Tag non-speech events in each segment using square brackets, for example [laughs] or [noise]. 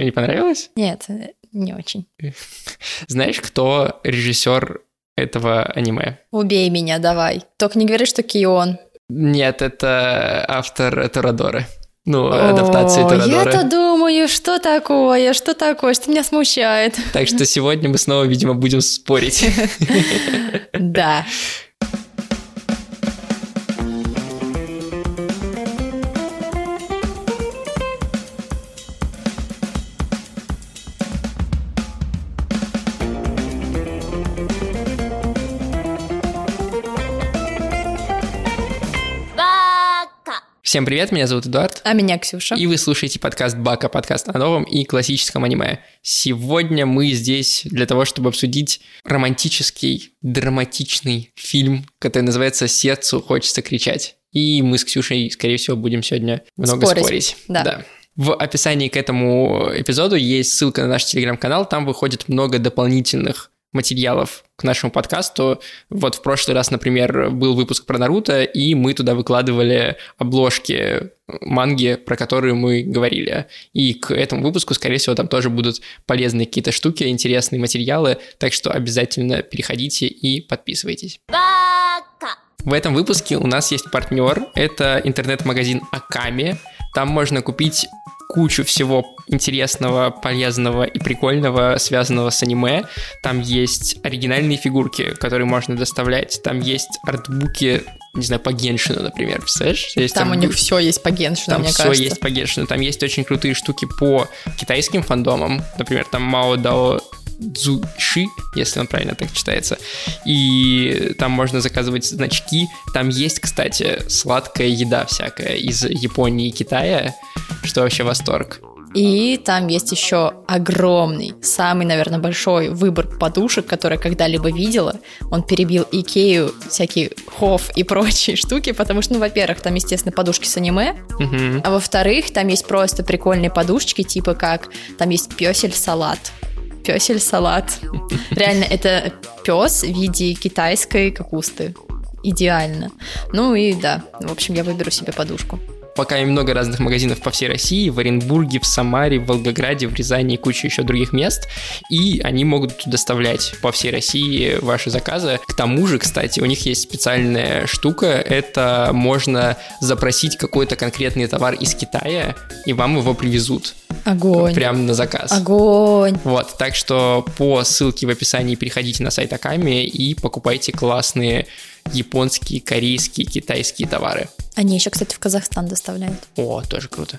Тебе не понравилось? Нет, не очень. [laughs] Знаешь, кто режиссер этого аниме? Убей меня, давай. Только не говори, что Кион. Нет, это автор Торадоры. Ну, адаптации Торадоры. Я-то думаю, что такое, что такое, что меня смущает. Так что сегодня мы снова, видимо, будем спорить. [laughs] Да. Всем привет, меня зовут Эдуард. А меня Ксюша. И вы слушаете подкаст Бака, подкаст о новом и классическом аниме. Сегодня мы здесь для того, чтобы обсудить романтический, драматичный фильм, который называется «Сердцу хочется кричать». И мы с Ксюшей, скорее всего, будем сегодня много спорить. спорить. Да. да. В описании к этому эпизоду есть ссылка на наш телеграм-канал, там выходит много дополнительных материалов к нашему подкасту. Вот в прошлый раз, например, был выпуск про Наруто, и мы туда выкладывали обложки манги, про которые мы говорили. И к этому выпуску, скорее всего, там тоже будут полезные какие-то штуки, интересные материалы, так что обязательно переходите и подписывайтесь. В этом выпуске у нас есть партнер, это интернет-магазин Аками. Там можно купить кучу всего интересного, полезного и прикольного, связанного с аниме. Там есть оригинальные фигурки, которые можно доставлять. Там есть артбуки не знаю, по Геншину, например, представляешь? Есть там, там у них все есть по Геншину, Там мне все кажется. есть по Геншину. Там есть очень крутые штуки по китайским фандомам. Например, там Мао Дао Цзуши, если он правильно так читается. И там можно заказывать значки. Там есть, кстати, сладкая еда всякая из Японии и Китая, что вообще восторг. И там есть еще огромный, самый, наверное, большой выбор подушек, который я когда-либо видела. Он перебил Икею, всякие хоф и прочие штуки, потому что, ну, во-первых, там, естественно, подушки с аниме, Угу. а во-вторых, там есть просто прикольные подушечки, типа как там есть песель-салат. Песель-салат. Реально, это пес в виде китайской капусты. Идеально. Ну и да, в общем, я выберу себе подушку. Пока и много разных магазинов по всей России, в Оренбурге, в Самаре, в Волгограде, в Рязани и куча еще других мест, и они могут доставлять по всей России ваши заказы. К тому же, кстати, у них есть специальная штука, это можно запросить какой-то конкретный товар из Китая, и вам его привезут. Огонь. Прямо на заказ. Огонь. Вот, так что по ссылке в описании переходите на сайт Аками и покупайте классные японские, корейские, китайские товары. Они еще, кстати, в Казахстан доставляют. О, тоже круто.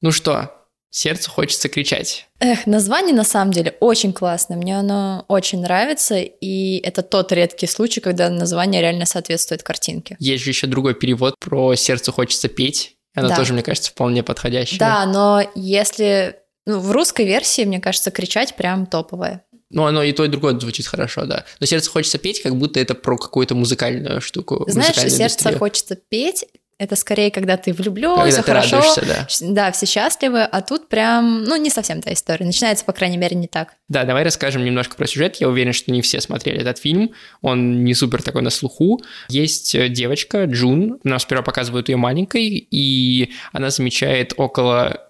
Ну что, сердцу хочется кричать. Эх, название на самом деле очень классное, мне оно очень нравится, и это тот редкий случай, когда название реально соответствует картинке. Есть же еще другой перевод про сердцу хочется петь. Она Да. тоже, мне кажется, вполне подходящая. Да, но если... Ну, в русской версии, мне кажется, кричать прям топовое. Ну, оно и то, и другое звучит хорошо, да. Но сердце хочется петь, как будто это про какую-то музыкальную штуку. Знаешь, музыкальную сердце индустрию. хочется петь, это скорее, когда ты влюблен, Когда все ты хорошо, радуешься, да. да, все счастливы, а тут прям, ну, не совсем та история. Начинается, по крайней мере, не так. Да, давай расскажем немножко про сюжет. Я уверен, что не все смотрели этот фильм. Он не супер такой на слуху. Есть э, девочка, Джун. Нам сперва показывают ее маленькой, и она замечает около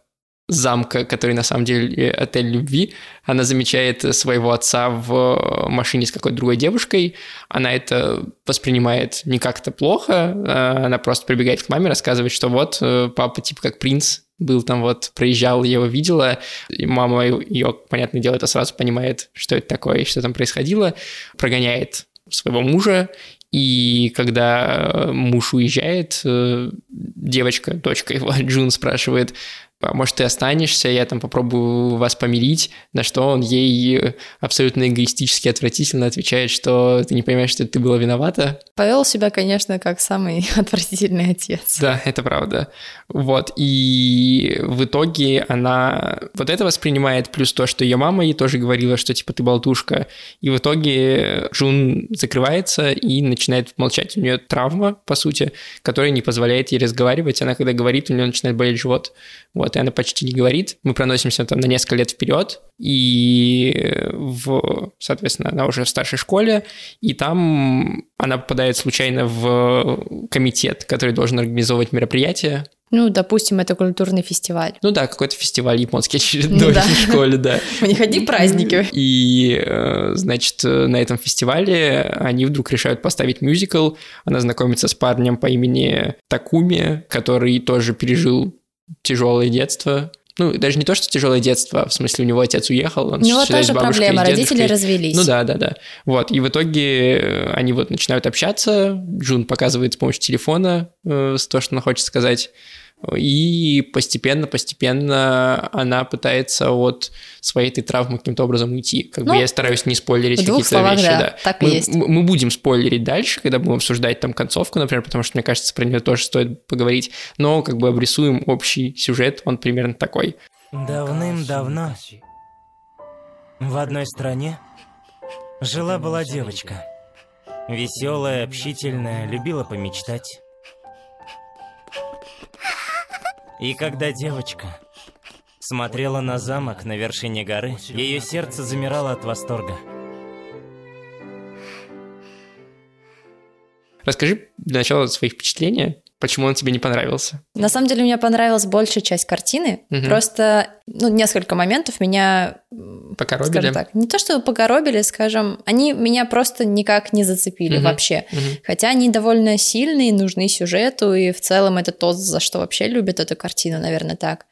замка, который на самом деле отель любви. Она замечает своего отца в машине с какой-то другой девушкой. Она это воспринимает не как-то плохо. э, Она просто прибегает к маме, рассказывает, что вот э, папа типа как принц был там вот, проезжал, его видела, и мама ее, понятное дело, это сразу понимает, что это такое и что там происходило, прогоняет своего мужа, и когда э, муж уезжает, э, девочка, дочка его, [laughs] Джун, спрашивает, может, ты останешься, я там попробую вас помирить, на что он ей э, абсолютно эгоистически отвратительно отвечает, что ты не понимаешь, что ты была виновата. Повел себя, конечно, как самый [laughs] отвратительный отец. Да, это правда. Вот, и в итоге она вот это воспринимает, плюс то, что ее мама ей тоже говорила, что типа ты болтушка, и в итоге Джун закрывается и начинает молчать. У нее травма, по сути, которая не позволяет ей разговаривать. Она, когда говорит, у нее начинает болеть живот. Вот, и она почти не говорит. Мы проносимся там на несколько лет вперед, и в, соответственно, она уже в старшей школе, и там она попадает случайно в комитет, который должен организовывать мероприятие, Ну, допустим, это культурный фестиваль. Ну да, какой-то фестиваль японский очередной Ну да. в школе, да. У них одни праздники. И, э, значит, э, на этом фестивале они вдруг решают поставить мюзикл. Она знакомится с парнем по имени Такуми, который тоже пережил тяжелое детство. Ну, даже не то, что тяжелое детство, а в смысле, у него отец уехал, он У него считает, тоже проблема, родители развелись. Ну да, да, да. Вот, и в итоге э, они вот начинают общаться, Джун показывает с помощью телефона э, то, что она хочет сказать, и постепенно-постепенно она пытается от своей этой травмы каким-то образом уйти. Как бы Ну, я стараюсь не спойлерить какие-то словах, вещи, да, да. так и мы, есть. м- мы будем спойлерить дальше, когда будем обсуждать там концовку, например, потому что, мне кажется, про нее тоже стоит поговорить, но как бы обрисуем общий сюжет, он примерно такой. Давным-давно в одной стране жила-была девочка. Веселая, общительная, любила помечтать. И когда девочка смотрела на замок на вершине горы, ее сердце замирало от восторга. Расскажи для начала свои впечатления, почему он тебе не понравился. На самом деле, мне понравилась большая часть картины. Мгм. Просто, ну, несколько моментов меня, Покоробили? так, не то чтобы покоробили, скажем, они меня просто никак не зацепили Мгм. вообще. Мгм. Хотя они довольно сильные, нужны сюжету, и в целом это то, за что вообще любят эту картину, наверное, так.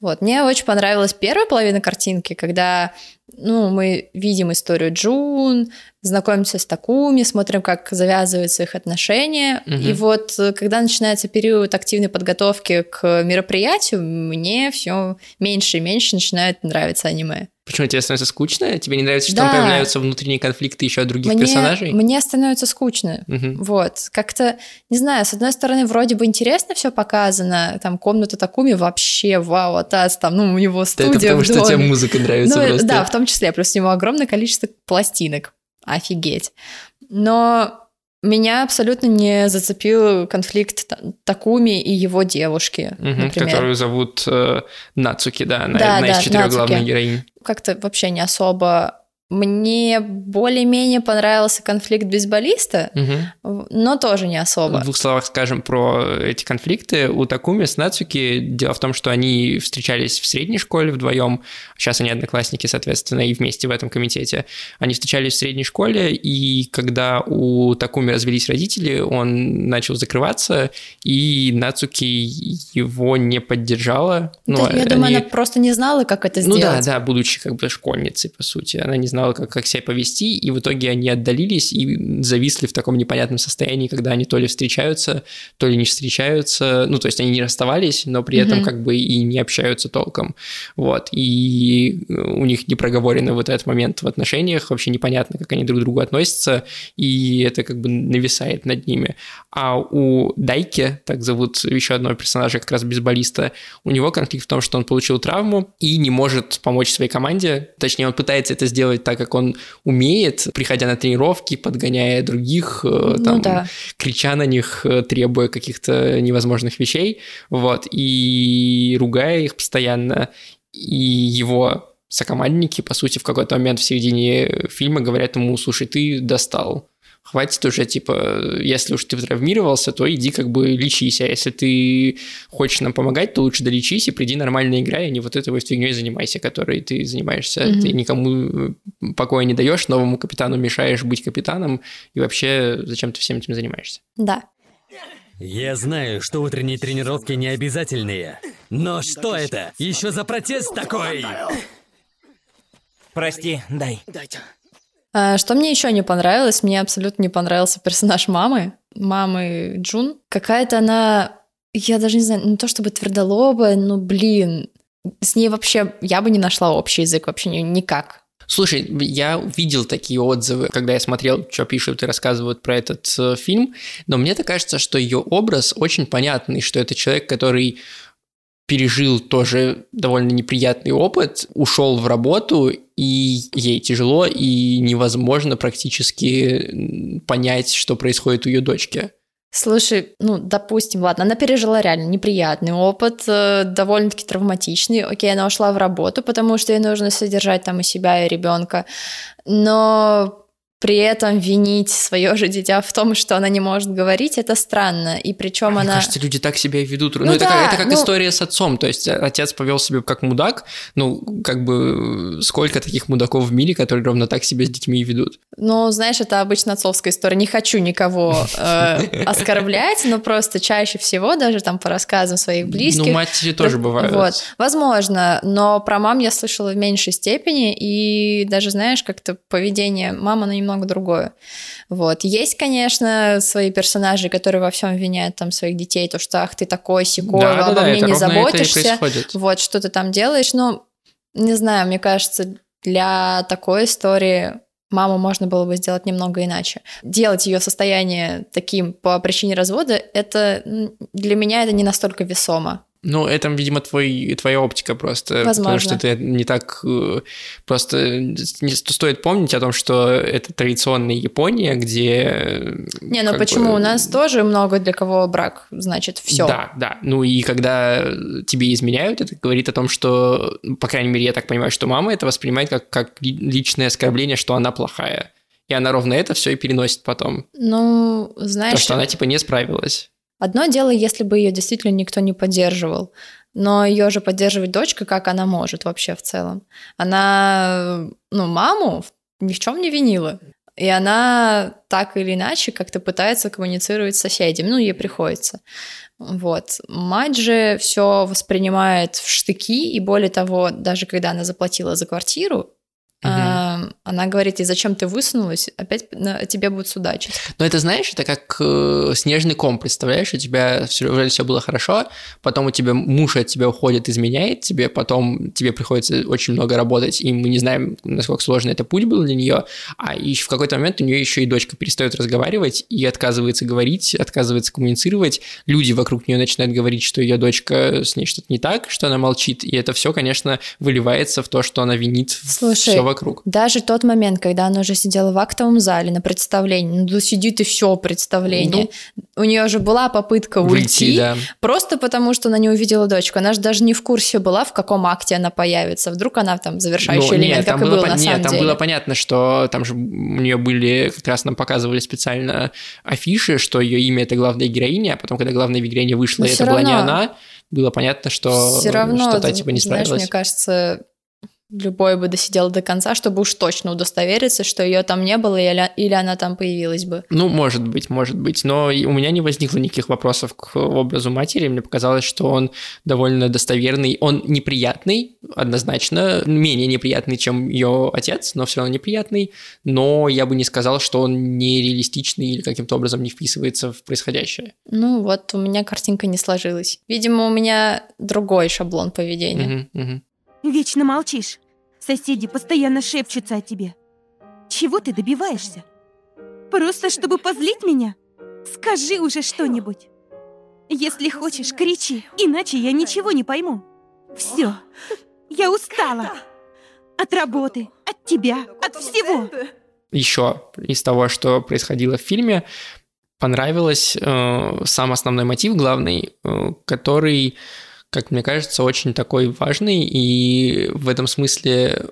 Вот. Мне очень понравилась первая половина картинки, когда ну, мы видим историю Джун, знакомимся с Такуми, смотрим, как завязываются их отношения. Мгм. И вот э, когда начинается период активной подготовки к мероприятию, мне все меньше и меньше начинает нравиться аниме. Почему тебе становится скучно? Тебе не нравится, что Да. там появляются внутренние конфликты еще от других Мне, персонажей? мне становится скучно. Мгм. Вот, как-то, не знаю, с одной стороны, вроде бы интересно все показано, там комната Такуми вообще, вау, атас, там, ну, у него Да студия это потому, что тебе музыка нравится Ну, просто. да, в том числе, плюс у него огромное количество пластинок, офигеть. Но меня абсолютно не зацепил конфликт Та- Такуми и его девушки, Мгм, например. Которую зовут э, Нацуки, да, она Да, одна да, из четырех Нацуки. главных героинь. Как-то вообще не особо... Мне более-менее понравился конфликт бейсболиста, Мгм. но тоже не В особо. двух словах скажем про эти конфликты. У Такуми с Нацуки дело в том, что они встречались в средней школе вдвоем. Сейчас они одноклассники, соответственно, и вместе в этом комитете. Они встречались в средней школе, и когда у Такуми развелись родители, он начал закрываться, и Нацуки его не поддержала. Ну, Да, я думаю, они- она просто не знала, как это Ну сделать. да, да, будучи как бы школьницей, по сути. Она не знала, как, как себя повести, и в итоге они отдалились и зависли в таком непонятном состоянии, когда они то ли встречаются, то ли не встречаются. Ну, то есть они не расставались, но при этом Мгм. как бы и не общаются толком. Вот. И у них не проговорено вот этот момент в отношениях, вообще непонятно, как они друг к другу относятся, и это как бы нависает над ними. А у Дайки, так зовут еще одного персонажа, как раз бейсболиста, у него конфликт в том, что он получил травму и не может помочь своей команде. Точнее, он пытается это сделать так, как он умеет, приходя на тренировки, подгоняя других, э, Ну там, да. крича на них, э, требуя каких-то невозможных вещей, вот, и ругая их постоянно. И его сокомандники, по сути, в какой-то момент в середине фильма говорят ему, слушай, ты достал. Хватит уже, типа, если уж ты травмировался, то иди как бы лечись, а если ты хочешь нам помогать, то лучше долечись и приди нормально играй, а не вот этой вот фигней занимайся, которой ты занимаешься. Мгм. Ты никому покоя не даешь, новому капитану мешаешь быть капитаном, и вообще зачем ты всем этим занимаешься? Да. Я знаю, что утренние тренировки не обязательные. Но что это? Еще за протест такой? Прости, дай. А, Что мне еще не понравилось? Мне абсолютно не понравился персонаж мамы, мамы Джун. Какая-то она, я даже не знаю, не то чтобы твердолобая, но, блин, с ней вообще я бы не нашла общий язык вообще ни- никак. Слушай, я видел такие отзывы, когда я смотрел, что пишут и рассказывают про этот э, фильм, но мне-то кажется, что ее образ очень понятный, что это человек, который пережил тоже довольно неприятный опыт, ушел в работу, и ей тяжело, и невозможно практически понять, что происходит у ее дочки. Слушай, ну, допустим, ладно, она пережила реально неприятный опыт, э, довольно-таки травматичный. Окей, она ушла в работу, потому что ей нужно содержать там и себя, и ребенка. Но при этом винить свое же дитя в том, что она не может говорить, это странно. И причем Мне она... кажется, люди так себя и ведут. Ну, Ну это, да, как, это как ну- история с отцом. То есть э, отец повел себя как мудак. Ну, как бы сколько таких мудаков в мире, которые ровно так себя с детьми и ведут. Ну, знаешь, это обычно отцовская история. Не хочу никого э, [laughs] оскорблять, но просто чаще всего, даже там по рассказам своих близких... Ну, матери тоже бывают. Вот, возможно, но про мам я слышала в меньшей степени, и даже, знаешь, как-то поведение мамы, оно немного другое. Вот. Есть, конечно, свои персонажи, которые во всем виняют там своих детей, то, что ах, ты такой, секой, Да, да, обо да, мне это не заботишься, вот, что ты там делаешь, ну, не знаю, мне кажется, для такой истории маму можно было бы сделать немного иначе. Делать ее состояние таким по причине развода, это для меня это не настолько весомо. Ну, это, видимо, твой, твоя оптика просто. Потому Возможно. что ты не так... э, Просто не стоит помнить о том, что это традиционная Япония, где... э, Не, ну почему? бы- У нас тоже много для кого брак, значит, все. Да, да. Ну и когда тебе изменяют, это говорит о том, что, ну, по крайней мере, я так понимаю, что мама это воспринимает как, как ли- личное оскорбление, что она плохая. И она ровно это все и переносит потом. Ну, То, знаешь, что она типа не справилась. Одно дело, если бы ее действительно никто не поддерживал, но ее же поддерживает дочка, как она может вообще в целом. Она, ну, маму ни в чем не винила. И она так или иначе как-то пытается коммуницировать с соседями. Ну, ей приходится. Вот. Мать же все воспринимает в штыки, и более того, даже когда она заплатила за квартиру. Она говорит, и зачем ты высунулась, опять на- тебе будут судачить. Но это, знаешь, это как э, снежный ком, представляешь? У тебя все, вроде все было хорошо, потом у тебя муж от тебя уходит, изменяет тебе, потом тебе приходится очень много работать, и мы не знаем, насколько сложно это путь был для нее, а еще в какой-то момент у нее еще и дочка перестает разговаривать и отказывается говорить, отказывается коммуницировать. Люди вокруг нее начинают говорить, что ее дочка с ней что-то не так, что она молчит, и это все, конечно, выливается в то, что она винит Слушай, все вокруг. Даже тот момент, когда она уже сидела в актовом зале на представлении, ну сидит и все представление. У нее же была попытка Выйти, уйти, да. просто потому что она не увидела дочку. Она же даже не в курсе была, в каком акте она появится. Вдруг она там завершающий Ну, элемент, нет, как там и было, был пон- на нет, самом там деле. было понятно, что там же у нее были, как раз нам показывали специально афиши, что ее имя это главная героиня, а потом, когда главная героиня вышла, Но это была не равно- она, было понятно, что Все равно, что-то типа не знаешь, справилась. мне кажется, любой бы досидел до конца, чтобы уж точно удостовериться, что ее там не было или, или она там появилась бы. Ну, может быть, может быть, но у меня не возникло никаких вопросов к образу матери, мне показалось, что он довольно достоверный, он неприятный, однозначно, менее неприятный, чем ее отец, но все равно неприятный, но я бы не сказал, что он нереалистичный или каким-то образом не вписывается в происходящее. Ну вот, у меня картинка не сложилась. Видимо, у меня другой шаблон поведения. Мгм, мгм. Вечно молчишь. Соседи постоянно шепчутся о тебе. Чего ты добиваешься? Просто чтобы позлить меня? Скажи уже что-нибудь. Если хочешь, кричи, иначе я ничего не пойму. Все. Я устала. От работы, от тебя, от всего. еще из того, что происходило в фильме, понравилось э, сам основной мотив главный, э, который, как мне кажется, очень такой важный, и в этом смысле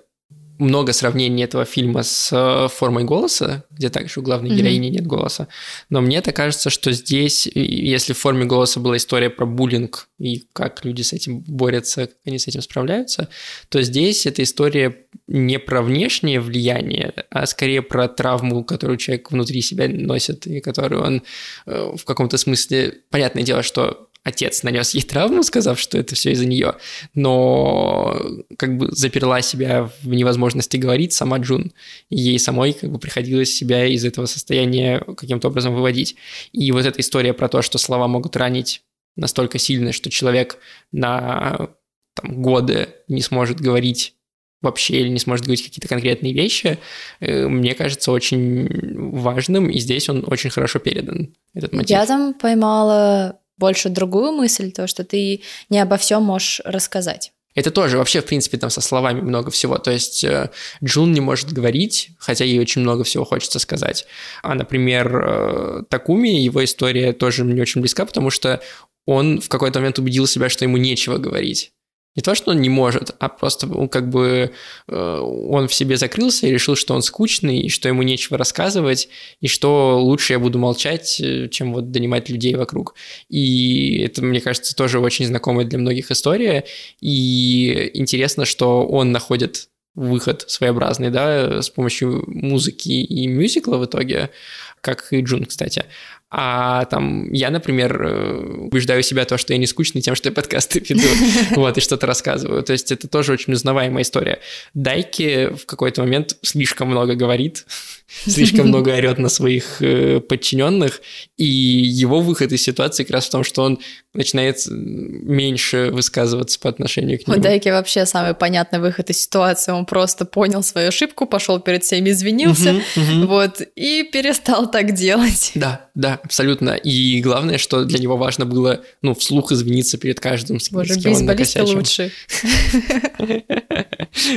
много сравнений этого фильма с э, формой голоса, где также у главной Мгм. героини нет голоса. Но мне так кажется, что здесь, если в форме голоса была история про буллинг и как люди с этим борются, как они с этим справляются, то здесь эта история не про внешнее влияние, а скорее про травму, которую человек внутри себя носит, и которую он э, в каком-то смысле... Понятное дело, что отец нанес ей травму, сказав, что это все из-за нее, но как бы заперла себя в невозможности говорить сама Джун. Ей самой как бы приходилось себя из этого состояния каким-то образом выводить. И вот эта история про то, что слова могут ранить настолько сильно, что человек на там, годы не сможет говорить вообще или не сможет говорить какие-то конкретные вещи, э, мне кажется очень важным, и здесь он очень хорошо передан, этот мотив. Я там поймала больше другую мысль, то, что ты не обо всем можешь рассказать. Это тоже вообще, в принципе, там со словами много всего. То есть э, Джун не может говорить, хотя ей очень много всего хочется сказать. А, например, э, Такуми, его история тоже мне очень близка, потому что он в какой-то момент убедил себя, что ему нечего говорить. Не то, что он не может, а просто он как бы э, он в себе закрылся и решил, что он скучный, и что ему нечего рассказывать, и что лучше я буду молчать, э, чем вот донимать людей вокруг. И это, мне кажется, тоже очень знакомая для многих история. И интересно, что он находит выход своеобразный, да, с помощью музыки и мюзикла в итоге, как и Джун, кстати. А там я, например, э, убеждаю себя то, что я не скучный тем, что я подкасты веду, [laughs] вот, и что-то рассказываю. То есть это тоже очень узнаваемая история. Дайки в какой-то момент слишком много говорит, [laughs] слишком [laughs] много орет на своих э, подчиненных, и его выход из ситуации как раз в том, что он начинает меньше высказываться по отношению к нему. У Дайки вообще самый понятный выход из ситуации. Он просто понял свою ошибку, пошел перед всеми, извинился, вот, и перестал так делать. [laughs] Да, да, абсолютно. И главное, что для него важно было, ну, вслух извиниться перед каждым, с, Боже, с кем он накосячил. лучше. [laughs]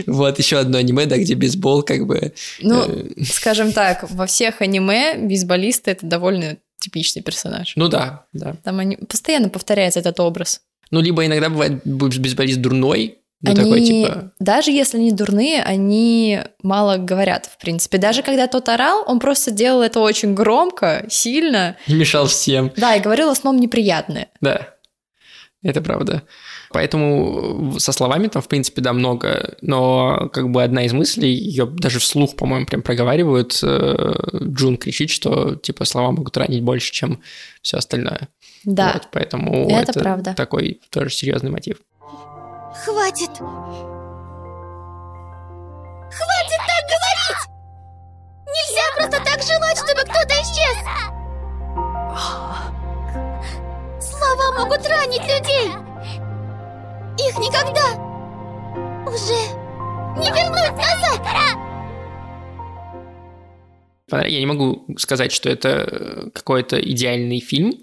Вот еще одно аниме, да, где бейсбол как бы... Ну, э, [laughs] скажем так, во всех аниме бейсболисты — это довольно типичный персонаж. Ну да, да. Там они... постоянно повторяется этот образ. Ну, либо иногда бывает бейсболист дурной, ну, они, такой, типа... даже если они дурные, они мало говорят, в принципе. Даже когда тот орал, он просто делал это очень громко, сильно. Не мешал всем. Да, и говорил в основном неприятное. Да, это правда. Поэтому со словами там, в принципе, да, много, но как бы одна из мыслей, ее даже вслух, по-моему, прям проговаривают, э, Джун кричит, что, типа, слова могут ранить больше, чем все остальное. Да, Вот, поэтому это правда. такой тоже серьезный мотив. Хватит! Хватит так говорить! Нельзя просто так желать, чтобы кто-то исчез! Слова могут ранить людей! Их никогда уже не вернуть назад! Я не могу сказать, что это э, какой-то идеальный фильм,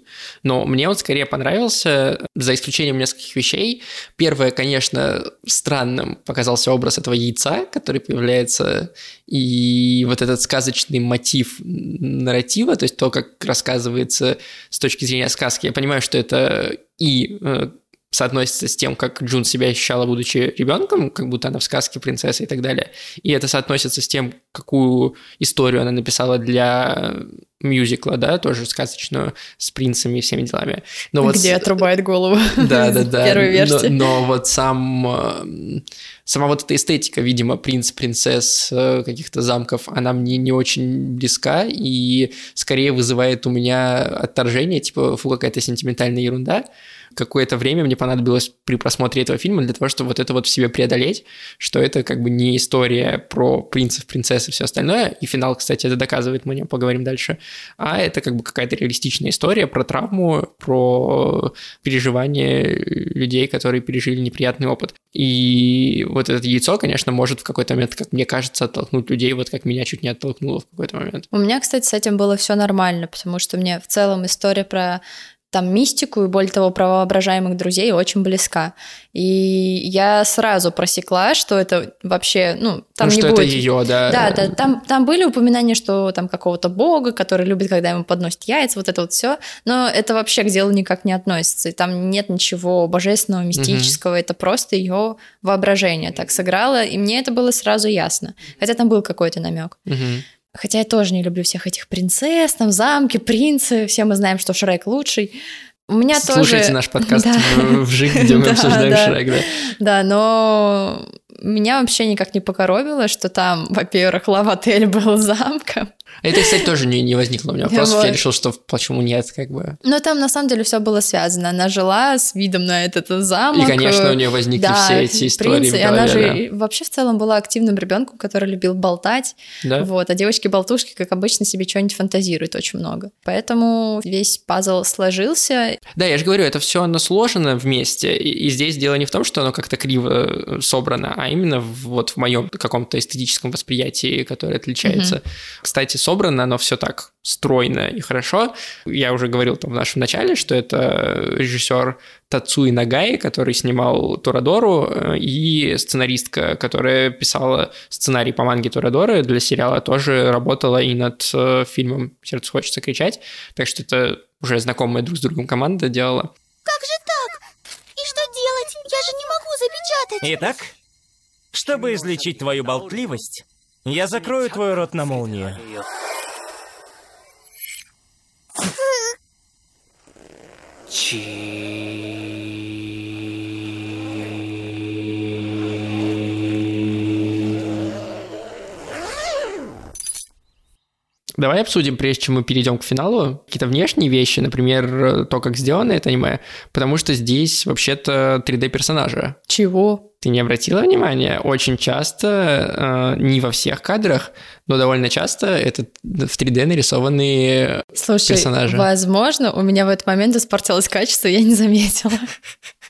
но мне он скорее понравился, за исключением нескольких вещей. Первое, конечно, странным показался образ этого яйца, который появляется, и вот этот сказочный мотив нарратива, то есть то, как рассказывается с точки зрения сказки. Я понимаю, что это и э, соотносится с тем, как Джун себя ощущала, будучи ребенком, как будто она в сказке принцесса и так далее. И это соотносится с тем, какую историю она написала для мюзикла, да, тоже сказочную, с принцами и всеми делами. Но вот где с- отрубает голову. [laughs] да, да, да. Первой версии. Но, но вот сам, э, сама вот эта эстетика, видимо, принц, принцесс, э, каких-то замков, она мне не очень близка и скорее вызывает у меня отторжение, типа, фу, какая-то сентиментальная ерунда. Какое-то время мне понадобилось при просмотре этого фильма для того, чтобы вот это вот в себе преодолеть, что это как бы не история про принцев, принцесс и все остальное, и финал, кстати, это доказывает, мы о нем поговорим дальше, а это как бы какая-то реалистичная история про травму, про переживания людей, которые пережили неприятный опыт. И вот это яйцо, конечно, может в какой-то момент, как мне кажется, оттолкнуть людей, вот как меня чуть не оттолкнуло в какой-то момент. У меня, кстати, с этим было все нормально, потому что мне в целом история про там мистику и, более того, про воображаемых друзей очень близка. И я сразу просекла, что это вообще, ну, там ну, не что будет... это ее, да. Да, да, там, там были упоминания, что там какого-то бога, который любит, когда ему подносят яйца, вот это вот все, но это вообще к делу никак не относится, и там нет ничего божественного, мистического, это просто ее воображение так сыграло, и мне это было сразу ясно, хотя там был какой-то намек. Мгм. Хотя я тоже не люблю всех этих принцесс, там замки, принцы, все мы знаем, что Шрек лучший. У меня Слушайте тоже... наш подкаст [laughs] Да. в, ЖИК, где мы [laughs] Да, обсуждаем да. Шрек, да. Да, но меня вообще никак не покоробило, что там, во-первых, лавотель был замком. Это, кстати, тоже не, не возникло у меня вопросов. Вот. Я решил, что почему нет, как бы. Но там на самом деле все было связано. Она жила с видом на этот замок. И, конечно, у нее возникли да, все эти истории принцы, в и она же вообще в целом была активным ребенком, который любил болтать. да. Да? Вот, а девочки-болтушки, как обычно, себе что-нибудь фантазируют очень много. Поэтому весь пазл сложился. Да, я же говорю, это все оно сложено вместе, и, и здесь дело не в том, что оно как-то криво э, собрано, а именно в, вот в моем каком-то эстетическом восприятии, которое отличается. Кстати, собрано оно все так стройно и хорошо. Я уже говорил там в нашем начале, что это режиссер Тацуи Нагай, который снимал Торадору, э, и сценаристка, которая писала сценарий по манге Торадоры для сериала, тоже работала и над э, фильмом «Сердце хочется кричать», так что это уже знакомая друг с другом команда делала. Как же так? И что делать? Я же не могу запечатать. Итак, чтобы излечить твою болтливость, я закрою твой рот на молнию. Давай обсудим, прежде чем мы перейдем к финалу, какие-то внешние вещи, например, то, как сделано это аниме, потому что здесь вообще-то 3D-персонажи. Чего? Ты не обратила внимания? Очень часто, э, не во всех кадрах, но довольно часто это в 3D нарисованные Слушай, персонажи. возможно, у меня в этот момент испортилось качество, я не заметила.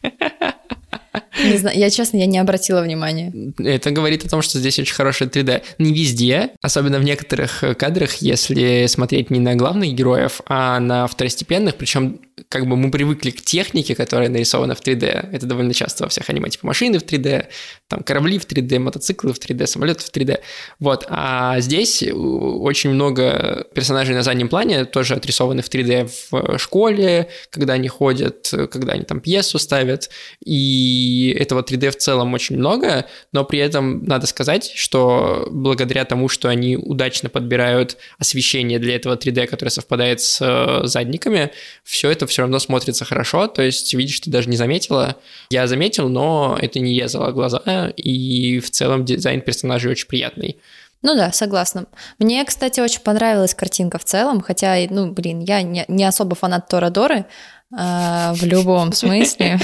[laughs] Не знаю, я честно, я не обратила внимания. Это говорит о том, что здесь очень хорошее 3D. Не везде, особенно в некоторых кадрах, если смотреть не на главных героев, а на второстепенных, причем как бы мы привыкли к технике, которая нарисована в 3D. Это довольно часто во всех аниме, типа машины в 3D, там корабли в 3D, мотоциклы в 3D, самолеты в 3D. Вот. А здесь очень много персонажей на заднем плане тоже отрисованы в 3D в школе, когда они ходят, когда они там пьесу ставят. И этого 3D в целом очень много, но при этом надо сказать, что благодаря тому, что они удачно подбирают освещение для этого 3D, которое совпадает с э, задниками, все это все равно смотрится хорошо, то есть видишь, ты даже не заметила. Я заметил, но это не резало глаза, и в целом дизайн персонажей очень приятный. Ну да, согласна. Мне, кстати, очень понравилась картинка в целом, хотя, ну, блин, я не, не особо фанат Торадоры, а, в любом [laughs] смысле.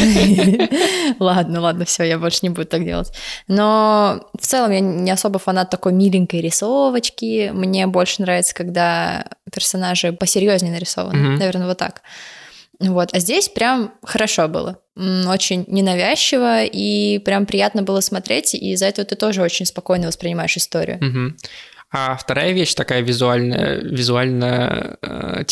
ладно, ладно, все, я больше не буду так делать. Но в целом я не особо фанат такой миленькой рисовочки. Мне больше нравится, когда персонажи посерьезнее нарисованы. Наверное, вот так. Вот, а здесь прям хорошо было. Очень ненавязчиво, и прям приятно было смотреть, и из-за этого ты тоже очень спокойно воспринимаешь историю. Угу. А вторая вещь такая визуальная, визуально э,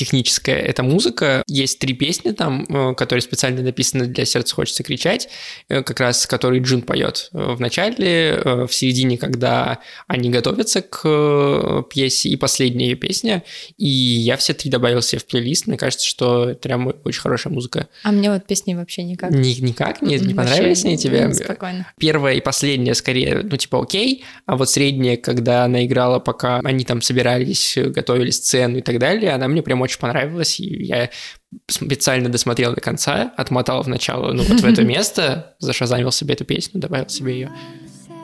это музыка. Есть три песни там, э, которые специально написаны для «Сердца хочется кричать», э, как раз которые Джун поет в начале, в середине, когда они готовятся к пьесе, и последняя ее песня. И я все три добавил себе в плейлист. Мне кажется, что это прям очень хорошая музыка. А мне вот песни вообще никак. Ни, никак? Не, не понравились они тебе? Спокойно. Первая и последняя скорее, ну типа окей, а вот средняя, когда она играла по пока они там собирались, готовили сцену и так далее, она мне прям очень понравилась, и я специально досмотрел до конца, отмотал в начало, ну вот в это [laughs] место, зашазамил себе эту песню, добавил себе ее.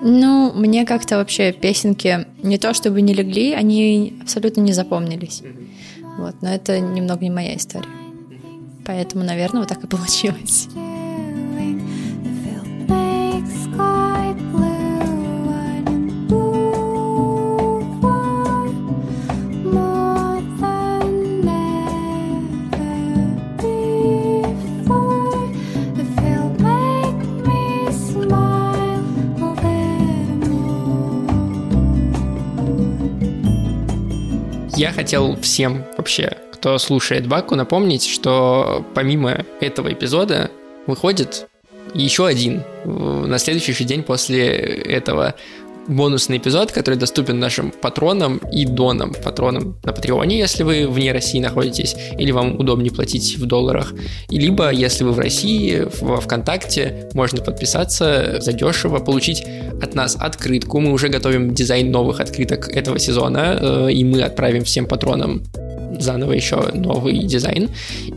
Ну, мне как-то вообще песенки не то чтобы не легли, они абсолютно не запомнились. Вот, но это немного не моя история. Поэтому, наверное, вот так и получилось. Я хотел всем вообще, кто слушает Баку, напомнить, что помимо этого эпизода выходит еще один на следующий день после этого бонусный эпизод, который доступен нашим патронам и донам. Патронам на Патреоне, если вы вне России находитесь, или вам удобнее платить в долларах. И либо, если вы в России, во ВКонтакте, можно подписаться задешево, получить от нас открытку. Мы уже готовим дизайн новых открыток этого сезона, э, и мы отправим всем патронам заново еще новый дизайн,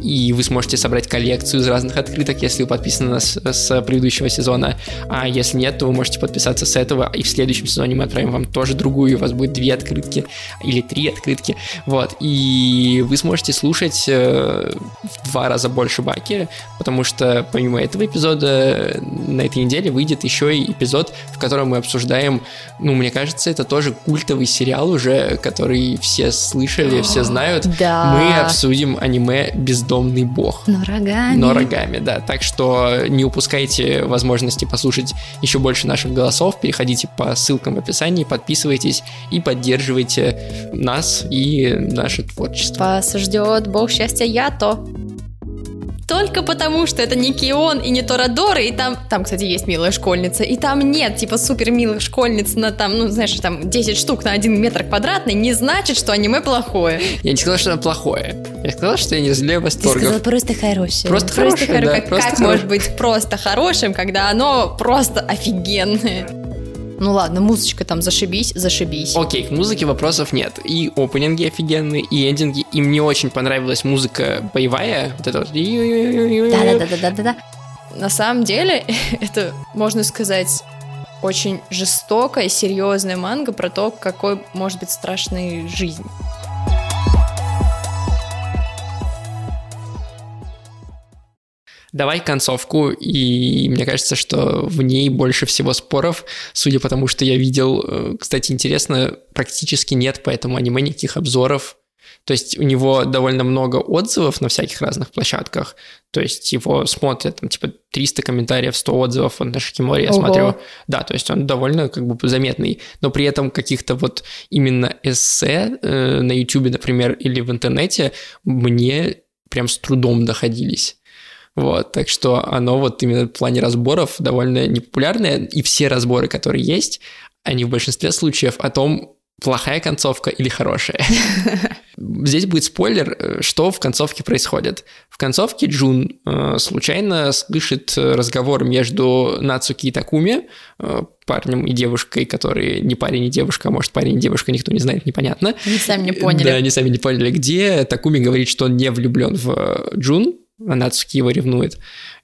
и вы сможете собрать коллекцию из разных открыток, если вы подписаны на нас с предыдущего сезона, а если нет, то вы можете подписаться с этого, и в следующем сезоне мы отправим вам тоже другую, у вас будет две открытки или три открытки, вот, и вы сможете слушать э, в два раза больше Баки, потому что помимо этого эпизода на этой неделе выйдет еще и эпизод, в котором мы обсуждаем, ну, мне кажется, это тоже культовый сериал уже, который все слышали, все знают, да. мы обсудим аниме «Бездомный бог». Но рогами. Но рогами, да. Так что не упускайте возможности послушать еще больше наших голосов, переходите по ссылкам в описании, подписывайтесь и поддерживайте нас и наше творчество. Вас ждет бог счастья Ято. Только потому, что это не Кион и не Торадор, и там, там, кстати, есть милая школьница, и там нет, типа, супер милых школьниц на там, ну, знаешь, там 10 штук на 1 метр квадратный, не значит, что аниме плохое. Я не сказал, что оно плохое. Я сказал, что я не разделяю Ты восторгов. сказал просто хорошее. Просто хорошее, хоро- да, Как, просто как хорошее. может быть просто хорошим, когда оно просто офигенное? Ну ладно, музычка там зашибись, зашибись. Окей, к музыке вопросов нет. И опенинги офигенные, и эндинги. И мне очень понравилась музыка боевая. Вот это вот. Да-да-да-да-да-да. На самом деле, [laughs] это, можно сказать, очень жестокая, серьезная манга про то, какой может быть страшной жизнь. Давай концовку, и мне кажется, что в ней больше всего споров, судя по тому, что я видел. Э, Кстати, интересно, практически нет по этому аниме никаких обзоров. То есть у него довольно много отзывов на всяких разных площадках. То есть его смотрят, там, типа, 300 комментариев, 100 отзывов вот на Шикиморе, я смотрю. Да, то есть он довольно как бы заметный. Но при этом каких-то вот именно эссе э, на YouTube, например, или в интернете мне прям с трудом доходились. Вот, так что оно вот именно в плане разборов довольно непопулярное, и все разборы, которые есть, они в большинстве случаев о том, плохая концовка или хорошая. [laughs] Здесь будет спойлер, э, что в концовке происходит. В концовке Джун э, случайно слышит э, разговор между Нацуки и Такуми, парнем и девушкой, которые не парень и девушка, а может парень и девушка, никто не знает, непонятно. Они сами не поняли. Да, они сами не поняли, где. Такуми говорит, что он не влюблен в Джун, а Нацуки его ревнует.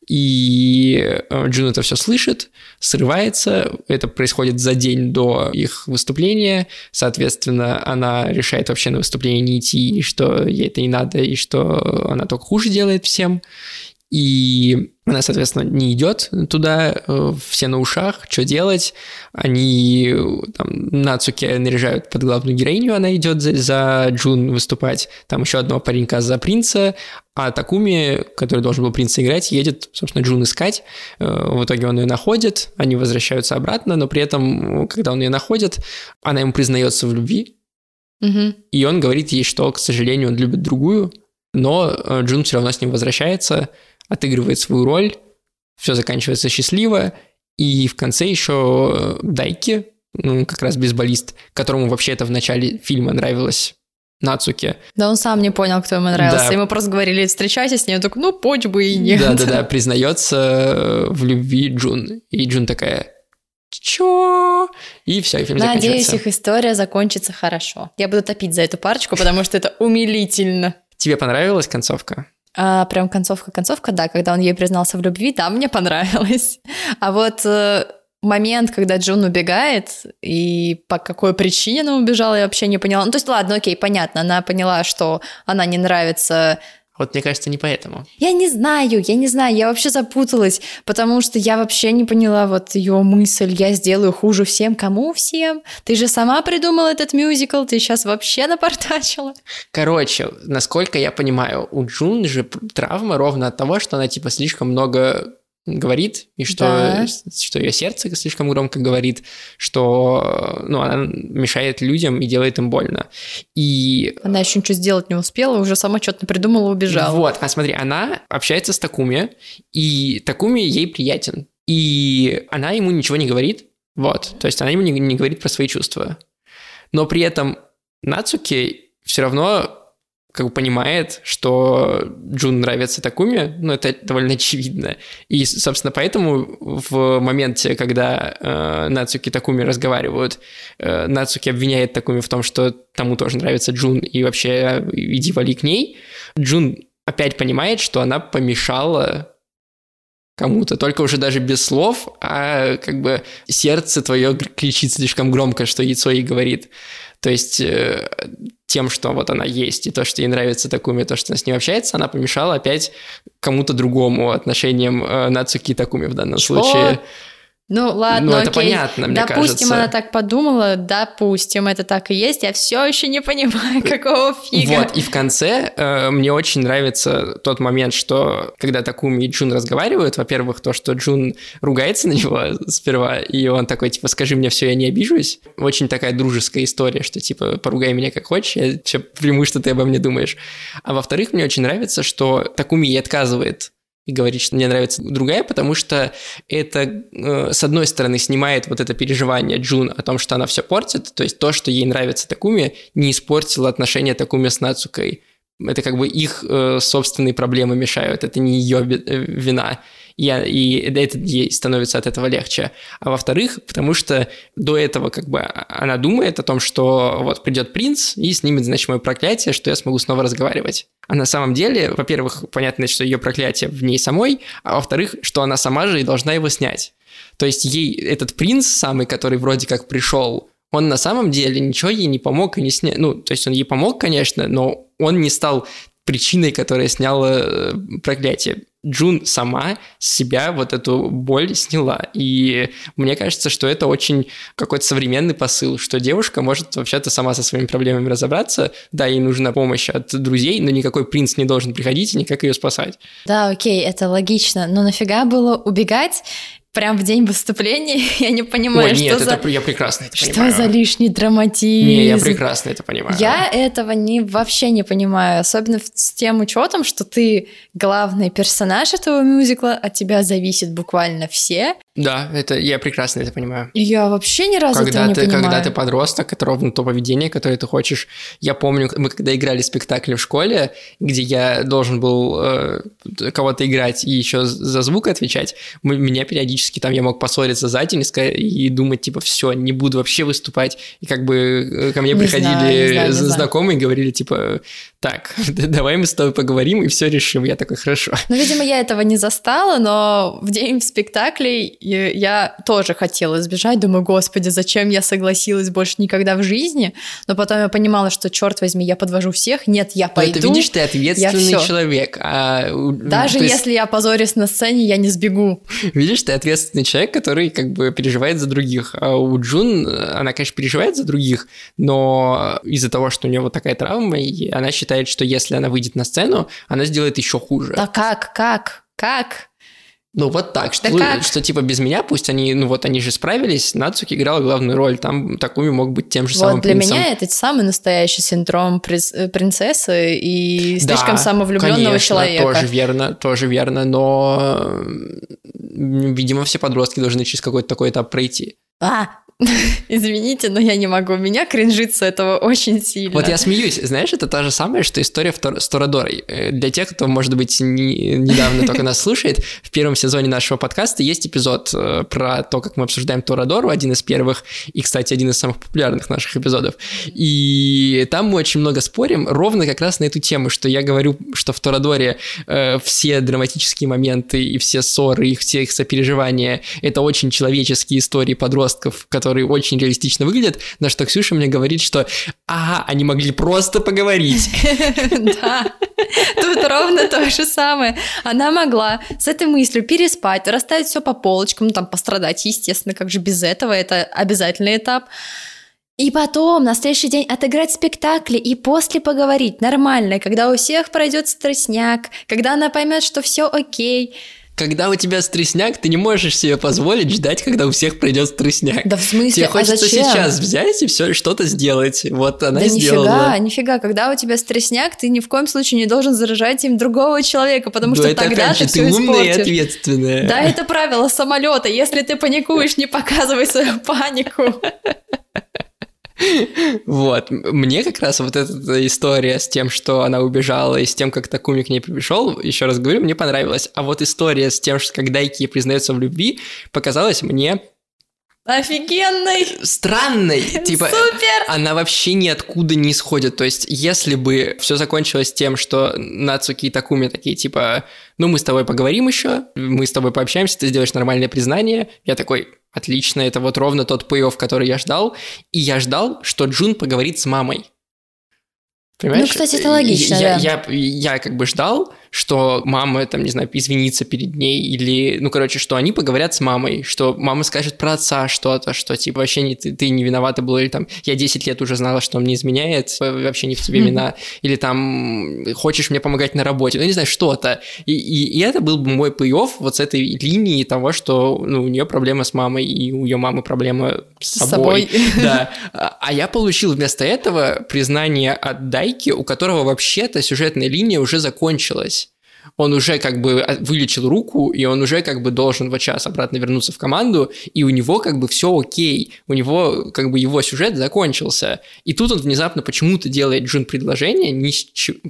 И э, Джун это все слышит, срывается. Это происходит за день до их выступления. Соответственно, она решает вообще на выступление не идти, и что ей это не надо, и что она только хуже делает всем. И она, соответственно, не идет туда, э, все на ушах, что делать. Они там Нацуки наряжают под главную героиню, она идет за, за Джун выступать. Там еще одного паренька за принца, а Такуми, который должен был принца играть, едет, собственно, Джун искать. Э, В итоге он ее находит, они возвращаются обратно, но при этом, когда он ее находит, она ему признается в любви, Мгм. и он говорит ей, что, к сожалению, он любит другую, но э, Джун все равно с ним возвращается, отыгрывает свою роль, все заканчивается счастливо, и в конце еще э, Дайки, ну, как раз бейсболист, которому вообще это в начале фильма нравилось Нацуке. Да он сам не понял, кто ему нравился. Да. Ему просто говорили, встречайся с ней. Он такой, ну, почь бы и нет. Да-да-да, [laughs] признается э, в любви Джун. И Джун такая, чё? И все, и фильм Надеюсь, заканчивается. их история закончится хорошо. Я буду топить за эту парочку, потому что это умилительно. Тебе понравилась концовка? А, прям концовка-концовка, да, когда он ей признался в любви, да, мне понравилось. А вот э, момент, когда Джун убегает, и по какой причине она убежала, я вообще не поняла. Ну, то есть, ладно, окей, понятно, она поняла, что она не нравится Вот мне кажется, не поэтому. Я не знаю, я не знаю, я вообще запуталась, потому что я вообще не поняла вот ее мысль, я сделаю хуже всем, кому всем? Ты же сама придумала этот мюзикл, ты сейчас вообще напортачила. Короче, насколько я понимаю, у Джун же травма ровно от того, что она типа слишком много говорит, и что, Да. что ее сердце слишком громко говорит, что ну, она мешает людям и делает им больно. И Она еще ничего сделать не успела, уже сама что-то придумала, убежала. Вот, а смотри, она общается с Такуми, и Такуми ей приятен. И она ему ничего не говорит, вот, то есть она ему не, не говорит про свои чувства. Но при этом Нацуки все равно как бы понимает, что Джун нравится Такуми, ну, это довольно очевидно. И, собственно, поэтому в моменте, когда э, Нацуки и Такуми разговаривают, э, Нацуки обвиняет Такуми в том, что тому тоже нравится Джун, и вообще э, иди вали к ней. Джун опять понимает, что она помешала кому-то, только уже даже без слов, а как бы сердце твое кричит слишком громко, что яйцо ей говорит. То есть э, тем, что вот она есть, и то, что ей нравится Такуми, то, что она с ним общается, она помешала опять кому-то другому отношениям э, Нацуки и Такуми в данном Чё? случае. Ну ладно, Ну, это окей. понятно, мне Допустим, кажется. она так подумала, допустим, это так и есть. Я все еще не понимаю, [laughs] какого фига. Вот, и в конце э, мне очень нравится тот момент, что когда Такуми и Джун разговаривают, во-первых, то, что Джун ругается на него [laughs] сперва, и он такой, типа, скажи мне все, я не обижусь. Очень такая дружеская история, что, типа, поругай меня как хочешь, я все приму, что ты обо мне думаешь. А во-вторых, мне очень нравится, что Такуми ей отказывает и говорит, что мне нравится другая, потому что это, э, с одной стороны, снимает вот это переживание Джун о том, что она все портит, то есть то, что ей нравится Такуми, не испортило отношения Такуми с Нацукой. Это как бы их э, собственные проблемы мешают, это не ее э, вина и, и это ей становится от этого легче. А во-вторых, потому что до этого как бы она думает о том, что вот придет принц и снимет, значит, мое проклятие, что я смогу снова разговаривать. А на самом деле, во-первых, понятно, что ее проклятие в ней самой, а во-вторых, что она сама же и должна его снять. То есть ей этот принц самый, который вроде как пришел, он на самом деле ничего ей не помог и не снял. Ну, то есть он ей помог, конечно, но он не стал причиной, которая сняла э, проклятие. Джун сама себя вот эту боль сняла. И мне кажется, что это очень какой-то современный посыл, что девушка может вообще-то сама со своими проблемами разобраться. Да, ей нужна помощь от друзей, но никакой принц не должен приходить и никак ее спасать. Да, окей, это логично. Но нафига было убегать прям в день выступления, [laughs] я не понимаю, Ой, что нет, за... это я прекрасно это что понимаю. за лишний драматизм? Не, я прекрасно это понимаю. Я этого не, вообще не понимаю, особенно с тем учетом, что ты главный персонаж этого мюзикла, от тебя зависит буквально все. Да, это я прекрасно это понимаю. Я вообще ни разу когда этого не ты, понимаю. Когда ты подросток, это ровно то поведение, которое ты хочешь. Я помню, мы когда играли спектакли в школе, где я должен был э, кого-то играть и еще за звук отвечать, мы, меня периодически там я мог поссориться за день и, сказать, и думать, типа, все, не буду вообще выступать. И как бы э, ко мне Не приходили знаю, не знаю, не знаю. знакомые и говорили, типа, так, [laughs] давай мы с тобой поговорим и все решим. Я такой, хорошо. Ну, видимо, я этого не застала, но в день спектаклей э, я тоже хотела избежать. Думаю, господи, зачем я согласилась больше никогда в жизни? Но потом я понимала, что, черт возьми, я подвожу всех. Нет, я Но пойду. это видишь, ты ответственный человек. а, у- Даже есть- если я позорюсь на сцене, я не сбегу. Видишь, ты ответственный человек, который как бы переживает за других. А у Джун, она, конечно, переживает за других, но из-за того, что у нее вот такая травма, и она считает, что если она выйдет на сцену, она сделает еще хуже. Да как, как, как? Ну вот так, что, Да как? что типа без меня, пусть они, ну вот они же справились, Нацуки играла главную роль, там Такуми мог быть тем же самым Вот для принцем. меня это самый настоящий синдром э, принцессы и Да, слишком самовлюбленного конечно, человека. тоже верно, тоже верно, но, видимо, все подростки должны через какой-то такой этап пройти. А, [laughs] извините, но я не могу. Меня кринжит с этого очень сильно. Вот я смеюсь, знаешь, это та же самая, что история с Торадорой. Э, Для тех, кто, может быть, не- недавно только нас слушает, в первом сезоне нашего подкаста есть эпизод э, про то, как мы обсуждаем Торадору, один из первых, и, кстати, один из самых популярных наших эпизодов. И там мы очень много спорим ровно как раз на эту тему, что я говорю, что в Торадоре э, все драматические моменты и все ссоры, и все их сопереживания — это очень человеческие истории подростков, которые очень реалистично выглядят, на что Ксюша мне говорит, что ага, они могли просто поговорить. [laughs] Да, тут ровно то же самое. Она могла с этой мыслью переспать, расставить все по полочкам, ну там пострадать, естественно, как же без этого, это обязательный этап. И потом на следующий день отыграть спектакли и после поговорить нормально, когда у всех пройдет стрессняк, когда она поймет, что все окей. Когда у тебя стрессняк, ты не можешь себе позволить ждать, когда у всех пройдет стрессняк. Да в смысле, Тебе а хочется зачем? сейчас взять и все что-то сделать. Вот она да и сделала. нифига, нифига, когда у тебя стрессняк, ты ни в коем случае не должен заражать им другого человека, потому что это тогда опять ты же, все ты умная и испортишь. ответственная. Да, это правило самолета. Если ты паникуешь, не показывай свою панику. [laughs] Вот. Мне как раз вот эта история с тем, что она убежала, и с тем, как Такуми к ней пришел, еще раз говорю, мне понравилась. А вот история с тем, что как Дайки признается в любви, показалась мне Офигенный! странной. [laughs] Типа, Супер! она вообще ниоткуда не исходит. То есть, если бы все закончилось тем, что Нацуки и Такуми такие, типа, ну, мы с тобой поговорим еще, мы с тобой пообщаемся, ты сделаешь нормальное признание, я такой, отлично, это вот ровно тот пей который я ждал, и я ждал, что Джун поговорит с мамой. Понимаешь? Ну, кстати, это логично, я, да. я, я как бы ждал, что мама, там, не знаю, извинится перед ней, или, ну, короче, что они поговорят с мамой, что мама скажет про отца что-то, что, типа, вообще не, ты, ты не виновата была, или там, я 10 лет уже знала, что он не изменяет, вообще не в тебе вина, или там, хочешь мне помогать на работе, ну, не знаю, что-то. И, и, и это был бы мой пей вот с этой линии того, что, ну, у нее проблема с мамой, и у ее мамы проблема с С собой. собой. Да. А а я получил вместо этого признание от Дайки, у которого вообще-то сюжетная линия уже закончилась. Он уже как бы а, вылечил руку, и он уже как бы должен в час обратно вернуться в команду, и у него как бы все окей, у него как бы его сюжет закончился. И тут он внезапно почему-то делает Джун предложение, не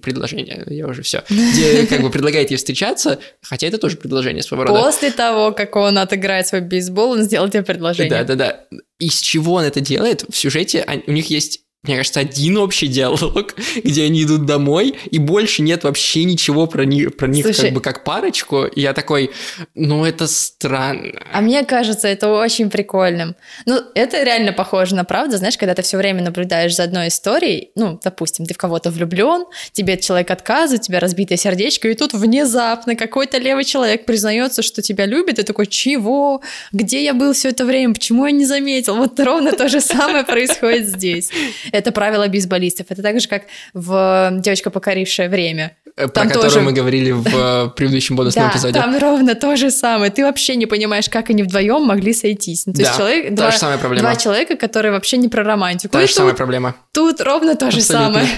предложение, я уже все, где [laughs] как бы предлагает ей встречаться, хотя это тоже предложение своего рода. После того, как он отыграет свой бейсбол, он сделал тебе предложение. Да-да-да. Из чего он это делает? В сюжете у них есть мне кажется, один общий диалог, [laughs] где они идут домой, и больше нет вообще ничего про них, про них Слушай, как бы как парочку. И я такой, ну это странно. А мне кажется, это очень прикольным. Ну, это реально похоже на правду, знаешь, когда ты все время наблюдаешь за одной историей, ну, допустим, ты в кого-то влюблен, тебе человек отказывает, у тебя разбитое сердечко, и тут внезапно какой-то левый человек признается, что тебя любит, и такой, чего? Где я был все это время? Почему я не заметил? Вот ровно то же самое происходит здесь. Это правило бейсболистов. Это так же, как в «Девочка, покорившая время». Э, про которую тоже... мы говорили в э, предыдущем бонусном да, эпизоде. там ровно то же самое. Ты вообще не понимаешь, как они вдвоем могли сойтись. Ну, то да, есть человек, та два, же самая проблема. два человека, которые вообще не про романтику. Та И же самая проблема. Тут ровно то же Абсолютно. самое.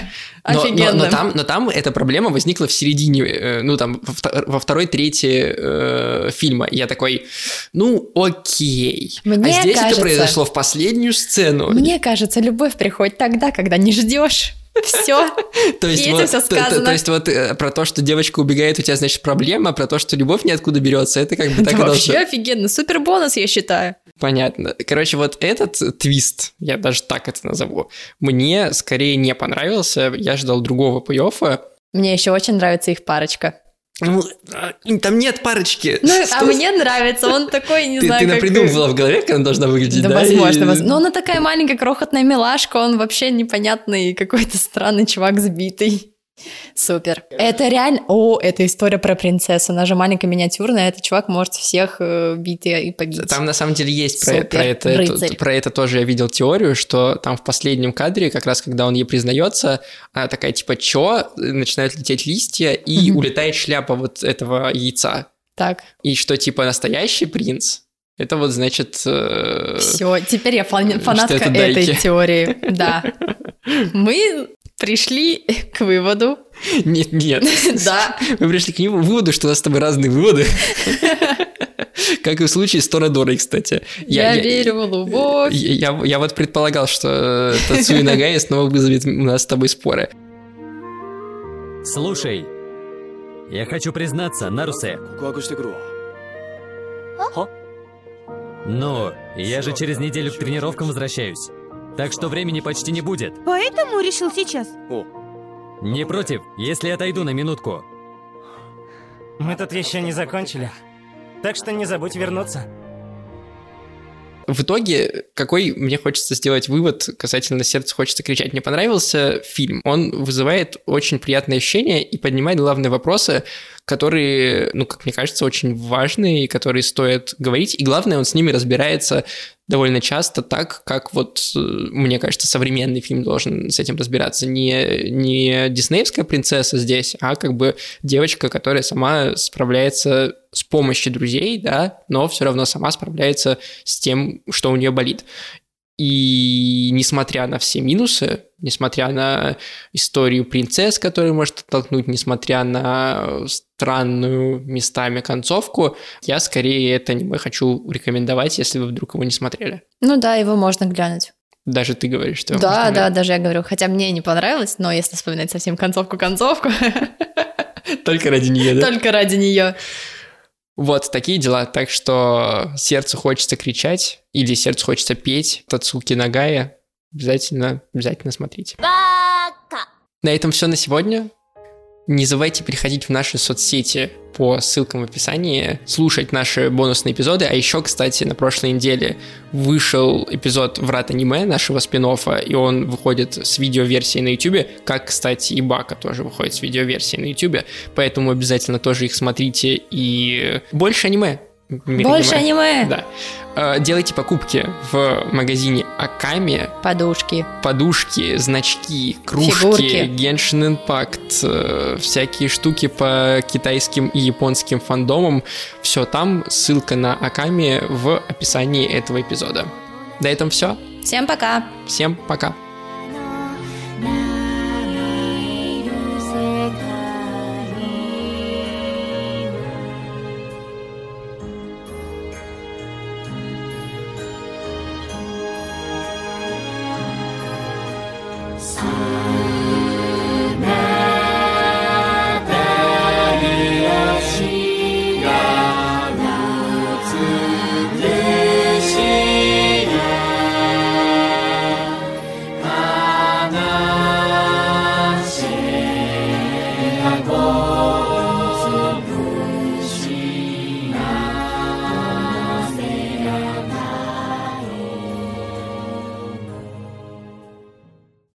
Но, Офигенно. Но, но, там, но там эта проблема возникла в середине, э, ну там во второй трети э, фильма. И я такой, ну окей. Мне а здесь кажется, это произошло в последнюю сцену. Мне кажется, любовь приходит тогда, когда не ждешь. Все. [laughs] То есть, вот, все. То, то, то есть вот э, про то, что девочка убегает, у тебя, значит, проблема, а про то, что любовь ниоткуда берется, это как бы так да вообще должно... офигенно. Супер бонус, я считаю. Понятно. Короче, вот этот твист, я даже так это назову, мне скорее не понравился. Я ждал другого плей Мне еще очень нравится их парочка. Ну, там нет парочки. Ну, Что? а мне нравится, он такой, не ты, знаю, Ты как... напридумывала в голове, как она должна выглядеть, да? Да, возможно, и... возможно. Но она такая маленькая, крохотная милашка, он вообще непонятный какой-то странный чувак сбитый. Супер. Это реально... О, это история про принцессу. Она же маленькая миниатюрная, этот чувак может всех э, бить и побить. Там на самом деле есть про, Супер. про, это, Рыцарь. про это тоже я видел теорию, что там в последнем кадре, как раз когда он ей признается, она такая типа «чё?», начинают лететь листья, и Мгм. улетает шляпа вот этого яйца. Так, И что типа настоящий принц, это вот значит... э, все, теперь я фан- фанатка это этой дайки. теории. [laughs] Да. Мы пришли к выводу. Нет, нет. [laughs] Да. Мы пришли к выводу, что у нас с тобой разные выводы. [laughs] Как и в случае с Торадорой, кстати. Я, я, я верю в любовь. Я, я, я вот предполагал, что э, Тацуи Нагай снова вызовет у нас с тобой споры. Слушай, я хочу признаться, Нарусе. Ну, я же через неделю к тренировкам возвращаюсь. Так что времени почти не будет. Поэтому решил сейчас. お Не против, если я отойду на минутку. Мы тут еще не закончили. Так что не забудь вернуться. В итоге, какой мне хочется сделать вывод касательно «Сердце хочется кричать». Мне понравился фильм. Он вызывает очень приятные ощущения и поднимает главные вопросы, которые, ну, как мне кажется, очень важные и которые стоит говорить. И главное, он с ними разбирается довольно часто так, как вот, э, мне кажется, современный фильм должен с этим разбираться. Не, не диснеевская принцесса здесь, а как бы девочка, которая сама справляется с помощью друзей, да, но все равно сама справляется с тем, что у нее болит. И несмотря на все минусы, несмотря на историю принцесс, которую может оттолкнуть, несмотря на странную местами концовку, я скорее это аниме хочу рекомендовать, если вы вдруг его не смотрели. Ну да, его можно глянуть. Даже ты говоришь, что... Да, да, даже я говорю, хотя мне не понравилось, но если вспоминать совсем концовку-концовку, Только ради нее, да? только ради нее. Вот такие дела. Так что сердцу хочется кричать или сердцу хочется петь. Тацуки Нагая. Обязательно, обязательно смотрите. На этом все на сегодня. Не забывайте переходить в наши соцсети по ссылкам в описании, слушать наши бонусные эпизоды. А еще, кстати, на прошлой неделе вышел эпизод «Врат аниме» нашего спин и он выходит с видеоверсией на YouTube, как, кстати, и Бака тоже выходит с видеоверсией на YouTube, поэтому обязательно тоже их смотрите и больше аниме. Мир Больше аниме. Да. Э, Делайте покупки в магазине Аками, Подушки. подушки, значки, кружки, Фигурки. Genshin Impact, э, всякие штуки по китайским и японским фандомам. Все там, ссылка на Аками в описании этого эпизода. На этом все. Всем пока. Всем пока.